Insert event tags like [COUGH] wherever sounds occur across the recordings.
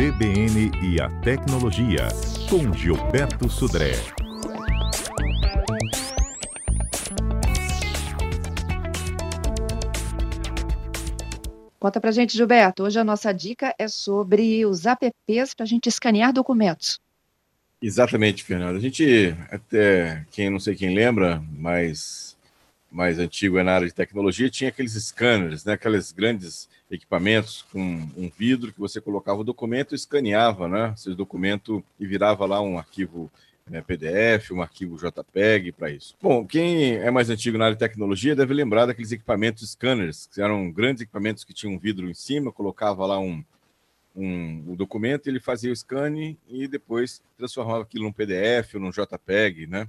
CBN e a Tecnologia, com Gilberto Sudré. Conta pra gente, Gilberto. Hoje a nossa dica é sobre os apps para a gente escanear documentos. Exatamente, Fernando. A gente, até quem não sei quem lembra, mas mais antigo é na área de tecnologia, tinha aqueles scanners, né? aqueles grandes equipamentos com um vidro que você colocava o documento escaneava né? esse documento e virava lá um arquivo né, PDF, um arquivo JPEG para isso. Bom, quem é mais antigo na área de tecnologia deve lembrar daqueles equipamentos scanners, que eram grandes equipamentos que tinham um vidro em cima, colocava lá um, um, um documento, ele fazia o scan e depois transformava aquilo num PDF ou num JPEG, né?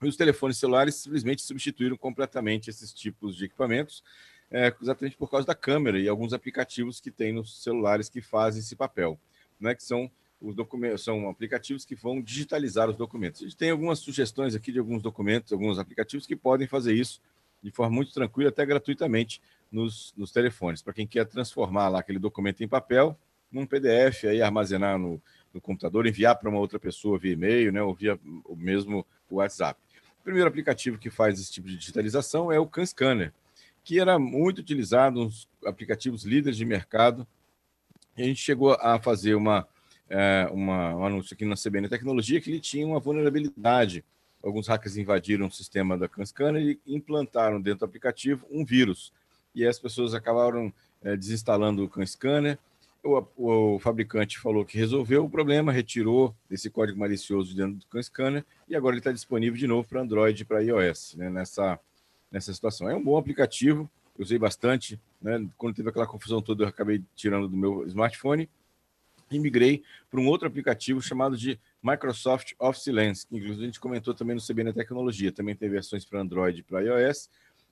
E os telefones celulares simplesmente substituíram completamente esses tipos de equipamentos, é, exatamente por causa da câmera e alguns aplicativos que tem nos celulares que fazem esse papel, né? Que são os documentos, são aplicativos que vão digitalizar os documentos. A gente tem algumas sugestões aqui de alguns documentos, alguns aplicativos que podem fazer isso de forma muito tranquila, até gratuitamente, nos, nos telefones. Para quem quer transformar lá aquele documento em papel, num PDF, aí armazenar no, no computador, enviar para uma outra pessoa via e-mail, né, ou via o mesmo WhatsApp. O primeiro aplicativo que faz esse tipo de digitalização é o CanScanner, que era muito utilizado nos aplicativos líderes de mercado. E a gente chegou a fazer uma é, uma, um anúncio aqui na CBN Tecnologia que ele tinha uma vulnerabilidade. Alguns hackers invadiram o sistema da CanScanner e implantaram dentro do aplicativo um vírus. E as pessoas acabaram é, desinstalando o CanScanner. O, o, o, fabricante falou que resolveu o problema, retirou esse código malicioso dentro do CanScanner e agora ele está disponível de novo para Android e para iOS né, nessa, nessa situação. É um bom aplicativo, eu usei bastante. Né, quando teve aquela confusão toda, eu acabei tirando do meu smartphone e migrei para um outro aplicativo chamado de Microsoft Office Lens, que inclusive a gente comentou também no CBN Tecnologia, também tem versões para Android e para iOS.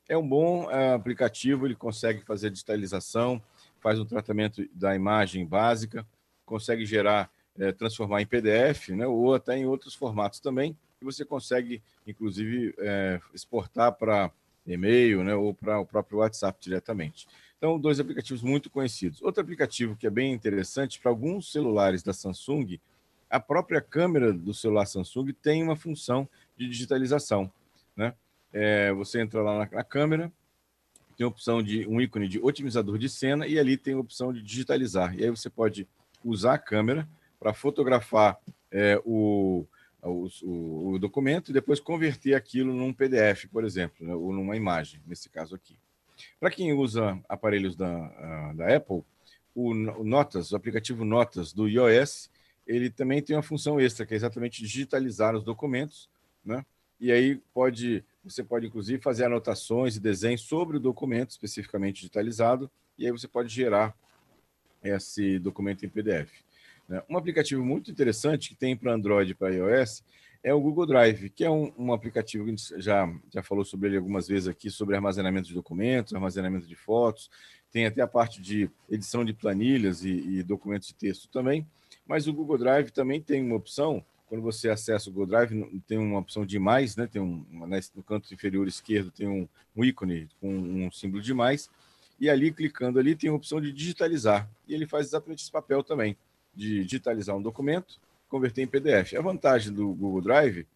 É um bom é, aplicativo, ele consegue fazer digitalização, faz um tratamento da imagem básica, consegue gerar, é, transformar em PDF, né, ou até em outros formatos também, e você consegue, inclusive, é, exportar para e-mail né, ou para o próprio WhatsApp diretamente. Então, dois aplicativos muito conhecidos. Outro aplicativo que é bem interessante para alguns celulares da Samsung, a própria câmera do celular Samsung tem uma função de digitalização. Né? É, você entra lá na, na, câmera, tem a opção de um ícone de otimizador de cena e ali tem a opção de digitalizar. E aí você pode usar a câmera para fotografar é, o, o, o, documento e depois converter aquilo num PDF, por exemplo, né? ou numa imagem, nesse caso aqui. Para quem usa aparelhos da, da Apple, o, Notas, o aplicativo Notas do iOS, ele também tem uma função extra, que é exatamente digitalizar os documentos, né? E aí pode, você pode inclusive fazer anotações e desenhos sobre o documento especificamente digitalizado, e aí você pode gerar esse documento em PDF. Né? Um aplicativo muito interessante que tem para Android e para iOS é o Google Drive, que é um, um, aplicativo que a gente já, já falou sobre ele algumas vezes aqui, sobre armazenamento de documentos, armazenamento de fotos, tem até a parte de edição de planilhas e, e documentos de texto também, mas o Google Drive também tem uma opção, quando você acessa o Google Drive, tem uma opção de mais, né? tem um, no canto inferior esquerdo tem um, um ícone com um símbolo de mais, e ali, clicando ali, tem a opção de digitalizar, e ele faz exatamente esse papel também, de digitalizar um documento, converter em PDF. A vantagem do Google Drive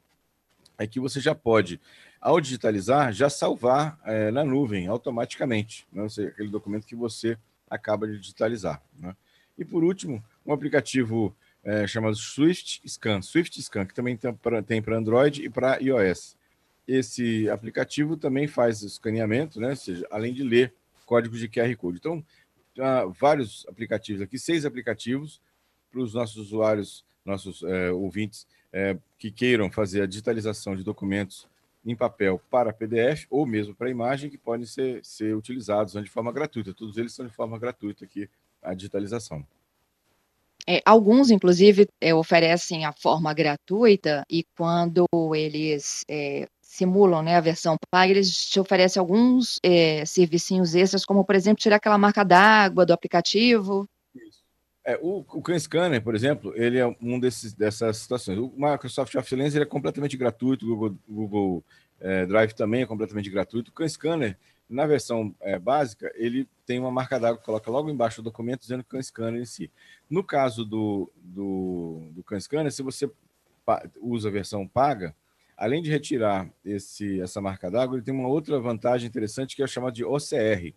é que você já pode, ao digitalizar, já salvar é, na nuvem automaticamente, né? aquele documento que você acaba de digitalizar. Né? E por último, um aplicativo é, chamado Swift Scan, Swift Scan, que também tem para Android e para iOS. Esse aplicativo também faz escaneamento, né? Ou seja, além de ler códigos de QR Code. Então, vários aplicativos aqui, seis aplicativos para os nossos usuários nossos é, ouvintes é, que queiram fazer a digitalização de documentos em papel para PDF ou mesmo para imagem, que podem ser, ser utilizados de forma gratuita. Todos eles são de forma gratuita aqui, a digitalização. É, alguns, inclusive, é, oferecem a forma gratuita e quando eles é, simulam né, a versão paga, eles te oferecem alguns é, servicinhos extras, como, por exemplo, tirar aquela marca d'água do aplicativo. É, o, o Can Scanner, por exemplo, ele é um desses, dessas situações. O Microsoft Office Lens ele é completamente gratuito, o Google, Google é, Drive também é completamente gratuito. O Can Scanner Na versão é, básica, ele tem uma marca d'água que coloca logo embaixo do documento dizendo é scanner em si. No caso do, do, do Can Scanner, se você usa a versão paga, além de retirar esse, essa marca d'água, ele tem uma outra vantagem interessante que é chamada de OCR,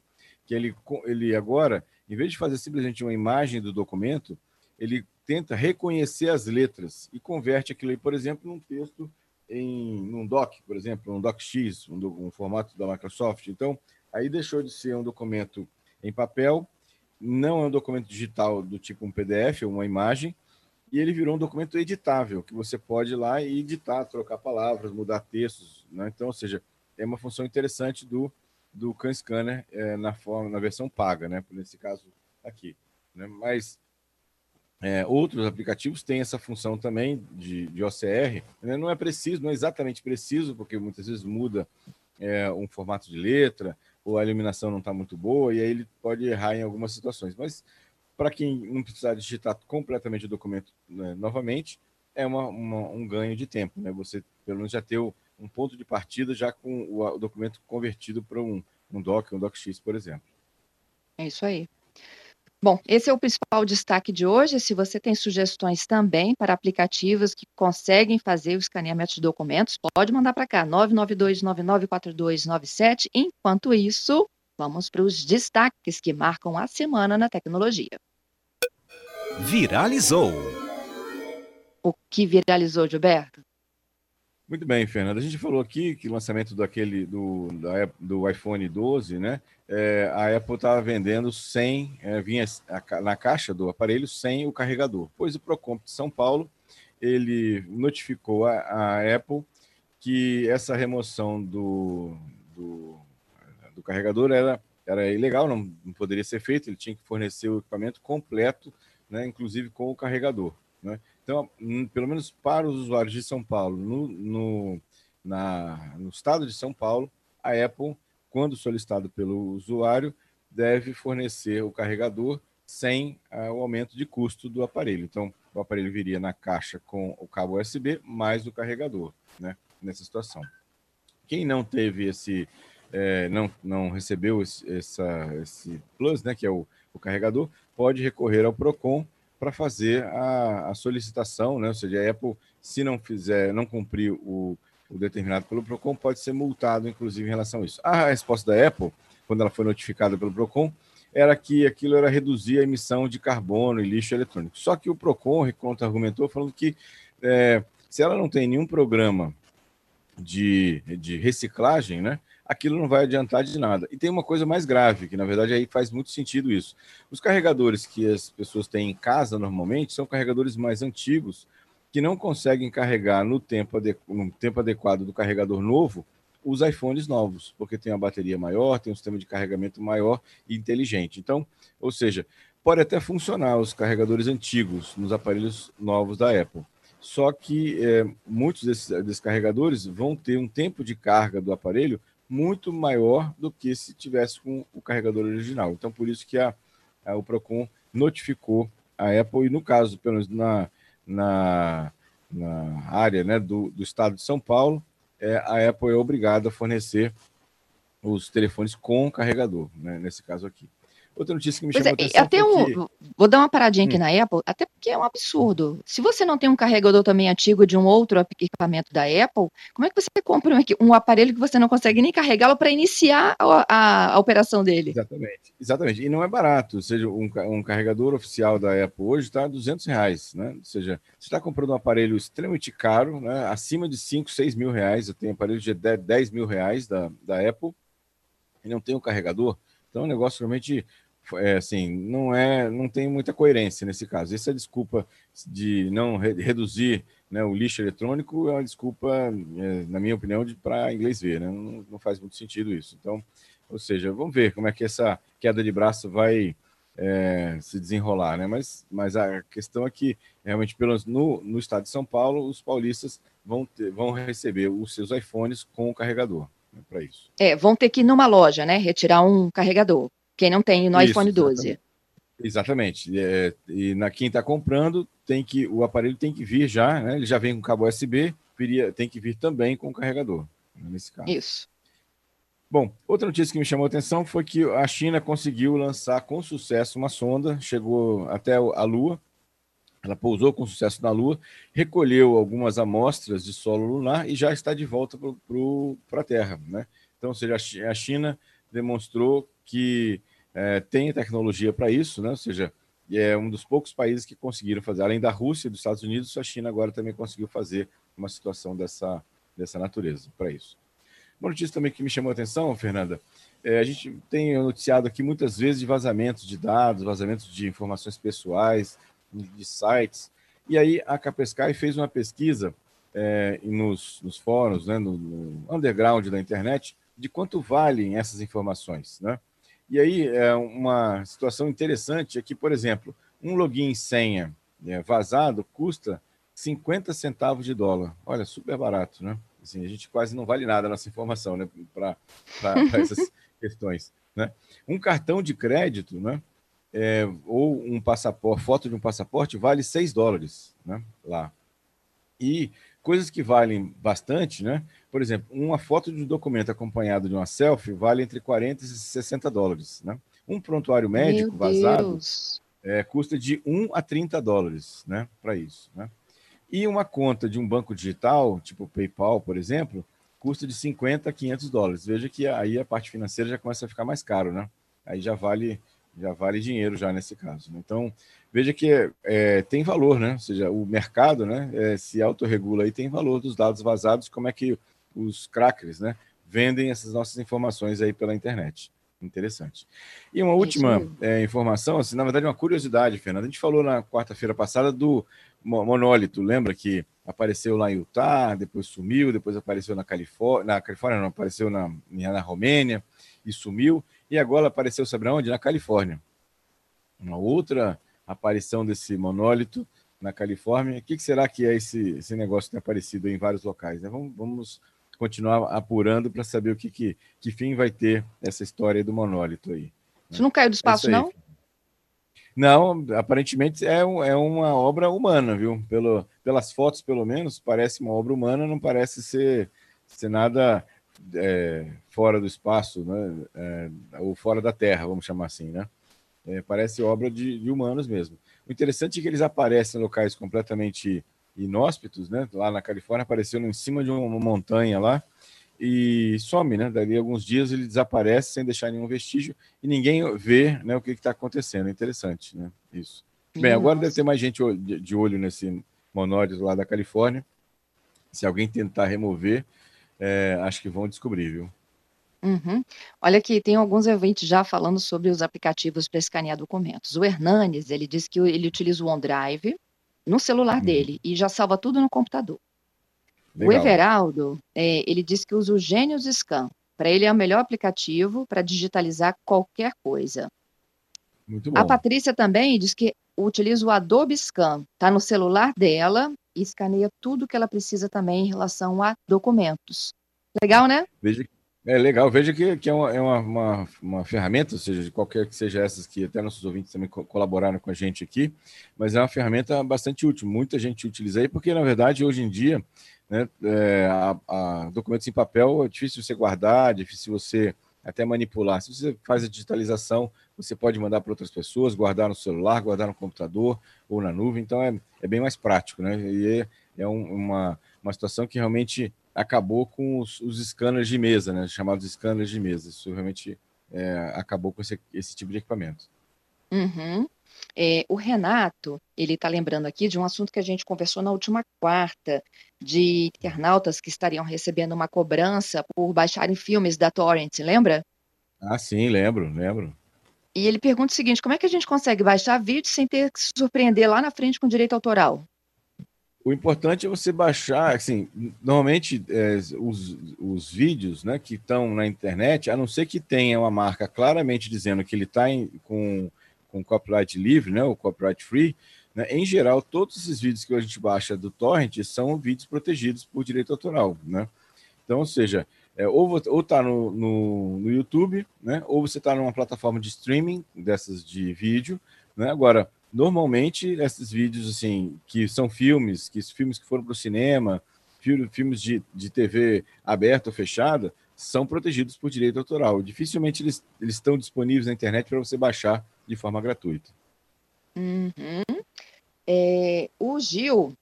que ele, ele agora, em vez de fazer simplesmente uma imagem do documento, ele tenta reconhecer as letras e converte aquilo aí, por exemplo, num texto em um doc, por exemplo, um docx, um, um formato da Microsoft. Então, aí deixou de ser um documento em papel, não é um documento digital do tipo um PDF ou uma imagem, e ele virou um documento editável, que você pode ir lá e editar, trocar palavras, mudar textos. Né? Então, ou seja, é uma função interessante do, do Can Scanner é, na, forma, na versão paga, né? nesse caso aqui. Né? Mas é, outros aplicativos têm essa função também de, de OCR. Né? Não é preciso, não é exatamente preciso, porque muitas vezes muda é, um formato de letra, ou a iluminação não está muito boa, e aí ele pode errar em algumas situações. Mas para quem não precisar digitar completamente o documento né, novamente, é uma, uma, um ganho de tempo. Né? Você, pelo menos, já ter um ponto de partida já com o, documento convertido para um, um doc, um docx, por exemplo. É isso aí. Bom, esse é o principal destaque de hoje. Se você tem sugestões também para aplicativos que conseguem fazer o escaneamento de documentos, pode mandar para cá, 992994297. Enquanto isso, Vamos para os destaques que marcam a semana na tecnologia. Viralizou. O que viralizou, Gilberto? Muito bem, Fernanda. A gente falou aqui que o lançamento daquele do, da, do iPhone 12, né? É, a Apple estava vendendo sem, é, vinha na caixa do aparelho sem o carregador. Pois o Procon de São Paulo ele notificou a, a Apple que essa remoção do, do do carregador era, era ilegal, não, não poderia ser feito, ele tinha que fornecer o equipamento completo, né, inclusive com o carregador. Né? Então, hum, pelo menos para os usuários de São Paulo, no, no, na, no estado de São Paulo, a Apple, quando solicitado pelo usuário, deve fornecer o carregador sem uh, o aumento de custo do aparelho. Então, o aparelho viria na caixa com o cabo USB mais o carregador, né, nessa situação. Quem não teve esse é, não, não recebeu esse, essa, esse plus, né, que é o, o carregador, pode recorrer ao PROCON para fazer a, a, solicitação, né? ou seja, a Apple, se não fizer, não cumprir o, o determinado pelo PROCON, pode ser multado, inclusive, em relação a isso. A resposta da Apple, quando ela foi notificada pelo PROCON, era que aquilo era reduzir a emissão de carbono e lixo eletrônico. Só que o PROCON contra-argumentou falando que é, se ela não tem nenhum programa de, de reciclagem, né, aquilo não vai adiantar de nada. E tem uma coisa mais grave, que na verdade aí faz muito sentido isso. Os carregadores que as pessoas têm em casa normalmente são carregadores mais antigos, que não conseguem carregar no tempo, no tempo adequado do carregador novo os iPhones novos, porque tem uma bateria maior, tem um sistema de carregamento maior e inteligente. Então, ou seja, pode até funcionar os carregadores antigos nos aparelhos novos da Apple. Só que é, muitos desses, desses carregadores vão ter um tempo de carga do aparelho muito maior do que se tivesse com o carregador original. Então, por isso que a, a, o Procon notificou a Apple, e no caso, pelo menos na, na, na área né, do, do estado de São Paulo, é, a Apple é obrigada a fornecer os telefones com carregador, né, nesse caso aqui. Outra notícia que me chamou é, atenção. Até um, Vou dar uma paradinha aqui hum. na Apple, até porque é um absurdo. Se você não tem um carregador também antigo de um outro equipamento da Apple, como é que você compra um, um aparelho que você não consegue nem carregá-lo para iniciar a, a, a, operação dele? Exatamente, exatamente. E não é barato. Ou seja, um, um carregador oficial da Apple hoje está 200 reais, né? Ou seja, você está comprando um aparelho extremamente caro, né? acima de 5, 6 mil reais. Eu tenho aparelho de 10 mil reais da, da Apple e não tem um carregador. Então, é um negócio realmente é, assim, não é, não tem muita coerência nesse caso. Essa desculpa de não re reduzir né, o lixo eletrônico é uma desculpa, é, na minha opinião, para inglês ver, né? Não, não, faz muito sentido isso. Então, ou seja, vamos ver como é que essa queda de braço vai é, se desenrolar, né? Mas, mas a questão é que realmente, pelo no, no estado de São Paulo, os paulistas vão, ter, vão receber os seus iPhones com o carregador né, para isso. É, vão ter que ir numa loja, né? Retirar um carregador. Quem não tem no Isso, iPhone 12. Exatamente. exatamente. É, e na quem está comprando, tem que o aparelho tem que vir já, né? Ele já vem com cabo USB, viria, tem que vir também com o carregador, nesse caso. Isso. Bom, outra notícia que me chamou a atenção foi que a China conseguiu lançar com sucesso uma sonda, chegou até a Lua, ela pousou com sucesso na Lua, recolheu algumas amostras de solo lunar e já está de volta para a Terra. Né? Então, ou seja, a China demonstrou que é, tem tecnologia para isso, né? ou seja, é um dos poucos países que conseguiram fazer, além da Rússia e dos Estados Unidos, a China agora também conseguiu fazer uma situação dessa, dessa natureza para isso. Uma notícia também que me chamou a atenção, Fernanda, é, a gente tem noticiado aqui muitas vezes de vazamentos de dados, vazamentos de informações pessoais, de sites, e aí a Capescai fez uma pesquisa é, nos, nos, fóruns, né, no, no, underground da internet, de quanto valem essas informações. Né? E aí é uma situação interessante é que, por exemplo, um login senha é, vazado custa 50 centavos de dólar. Olha, super barato, né? Assim, a gente quase não vale nada a nossa informação né, para [LAUGHS] essas questões. Né? Um cartão de crédito, né, é, ou um passaporte, foto de um passaporte, vale 6 dólares né, lá. E coisas que valem bastante, né? Por exemplo, uma foto de um documento acompanhado de uma selfie vale entre 40 e 60 dólares. Né? Um prontuário médico vazado é, custa de 1 a 30 dólares né, para isso. Né? E uma conta de um banco digital, tipo PayPal, por exemplo, custa de 50 a 500 dólares. Veja que aí a parte financeira já começa a ficar mais caro, né? Aí já vale já vale dinheiro já nesse caso. Né? Então veja que é, tem valor, né? Ou seja, o mercado, né, é, se autorregula e tem valor dos dados vazados. Como é que os crackers, né, vendem essas nossas informações aí pela internet? Interessante. E uma última é, informação, assim, na verdade, uma curiosidade, Fernanda. A gente falou na quarta-feira passada do monólito, lembra que apareceu lá em Utah, depois sumiu, depois apareceu na Califórnia, na Califórnia não, apareceu na, na Romênia e sumiu, e agora apareceu, sabe onde? Na Califórnia. Uma outra aparição desse monólito na Califórnia. O que, será que é esse, esse negócio que tem aparecido em vários locais? Né? Vamos, vamos continuar apurando para saber o que, que, que fim vai ter essa história do monólito aí. Né? Isso não caiu do espaço, é não? Não, aparentemente é, é uma obra humana, viu? Pelo, pelas fotos, pelo menos, parece uma obra humana, não parece ser, ser nada é, fora do espaço, né? É, ou fora da Terra, vamos chamar assim, né? É, parece obra de, de, humanos mesmo. O interessante é que eles aparecem em locais completamente inóspitos, né? Lá na Califórnia apareceu em cima de uma montanha lá e some, né? Dali alguns dias ele desaparece sem deixar nenhum vestígio e ninguém vê, né, o que está acontecendo. É interessante, né? Isso. Bem, agora deve ter mais gente de olho nesse monólito lá da Califórnia. Se alguém tentar remover, é, acho que vão descobrir, viu? Uhum. Olha aqui, tem alguns eventos já falando sobre os aplicativos para escanear documentos. O Hernanes, ele disse que ele utiliza o OneDrive no celular uhum. dele e já salva tudo no computador. Legal. O Everaldo, é, ele disse que usa o Genius Scan. Para ele é o melhor aplicativo para digitalizar qualquer coisa. Muito bom. A Patrícia também diz que utiliza o Adobe Scan. Está no celular dela e escaneia tudo que ela precisa também em relação a documentos. Legal, né? Veja, é legal, veja que, que é, uma, é uma, uma, ferramenta, ou seja, qualquer que seja essas que até nossos ouvintes também colaboraram com a gente aqui, mas é uma ferramenta bastante útil, muita gente utiliza aí, porque na verdade hoje em dia, né, é, a, a documentos em papel é difícil você guardar, difícil você até manipular. Se você faz a digitalização, você pode mandar para outras pessoas, guardar no celular, guardar no computador ou na nuvem, então é, é bem mais prático, né? E é, é um, uma, uma situação que realmente acabou com os, os scanners de mesa, né? Chamados scanners de mesa. Isso realmente é, acabou com esse, esse tipo de equipamento. Uhum. É, o Renato, ele está lembrando aqui de um assunto que a gente conversou na última quarta, de internautas que estariam recebendo uma cobrança por baixarem filmes da Torrent, lembra? Ah, sim, lembro, lembro. E ele pergunta o seguinte: como é que a gente consegue baixar vídeo sem ter que se surpreender lá na frente com direito autoral? O importante é você baixar, assim, normalmente é, os, os vídeos né, que estão na internet, a não ser que tenha uma marca claramente dizendo que ele está com, com copyright livre, né, ou copyright free, né, em geral, todos esses vídeos que a gente baixa do torrent são vídeos protegidos por direito autoral. Né? Então, ou seja, é, ou está no, no, no, YouTube, né? ou você está numa plataforma de streaming dessas de vídeo. Né? Agora, normalmente, esses vídeos assim, que são filmes, que filmes que foram para o cinema, filmes de, de TV aberta ou fechada, são protegidos por direito autoral. Dificilmente eles, eles estão disponíveis na internet para você baixar de forma gratuita. Uhum. É, o Gil,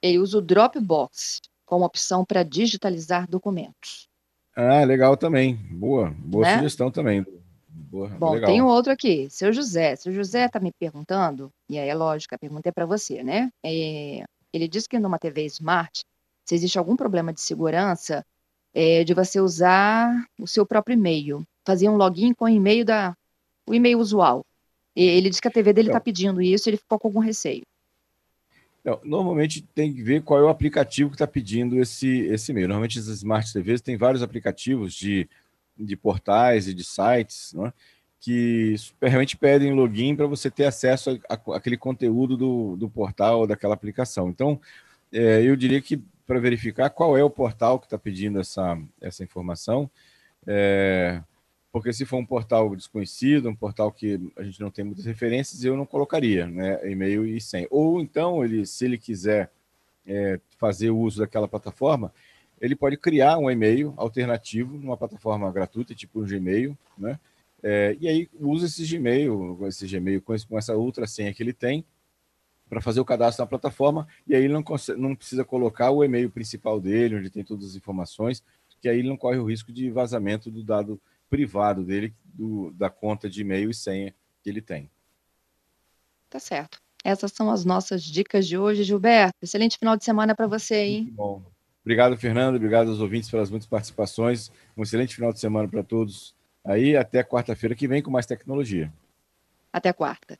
ele usa o Dropbox como opção para digitalizar documentos. Ah, legal também. Boa, boa né? sugestão também. Boa, Bom, legal. tem um outro aqui, seu José. Seu José está me perguntando, e aí é lógico, a pergunta é para você, né? É, ele disse que numa TV Smart, se existe algum problema de segurança, é, de você usar o seu próprio e-mail, fazer um login com o e-mail da o e-mail usual. E ele disse que a TV dele está pedindo isso, ele ficou com algum receio. Não, normalmente tem que ver qual é o aplicativo que está pedindo esse, esse e-mail. Normalmente as Smart TVs têm vários aplicativos de, de portais e de sites é? que realmente pedem login para você ter acesso àquele conteúdo do, do portal ou daquela aplicação. Então, é, eu diria que para verificar qual é o portal que está pedindo essa, essa informação, é, porque se for um portal desconhecido, um portal que a gente não tem muitas referências, eu não colocaria né, e-mail e senha. Ou então, ele, se ele quiser é, fazer uso daquela plataforma, ele pode criar um e-mail alternativo numa plataforma gratuita, tipo um Gmail, né? É, e aí usa esse Gmail, esse Gmail com, com essa outra senha que ele tem, para fazer o cadastro na plataforma, e aí ele não, consegue, não precisa colocar o e-mail principal dele, onde tem todas as informações, que aí ele não corre o risco de vazamento do dado privado dele, do, da conta de e-mail e senha que ele tem. Tá certo. Essas são as nossas dicas de hoje, Gilberto. Excelente final de semana para você, hein? Muito bom. Obrigado, Fernando. Obrigado aos ouvintes pelas muitas participações. Um excelente final de semana para todos. Aí, até quarta-feira que vem com mais tecnologia. Até quarta.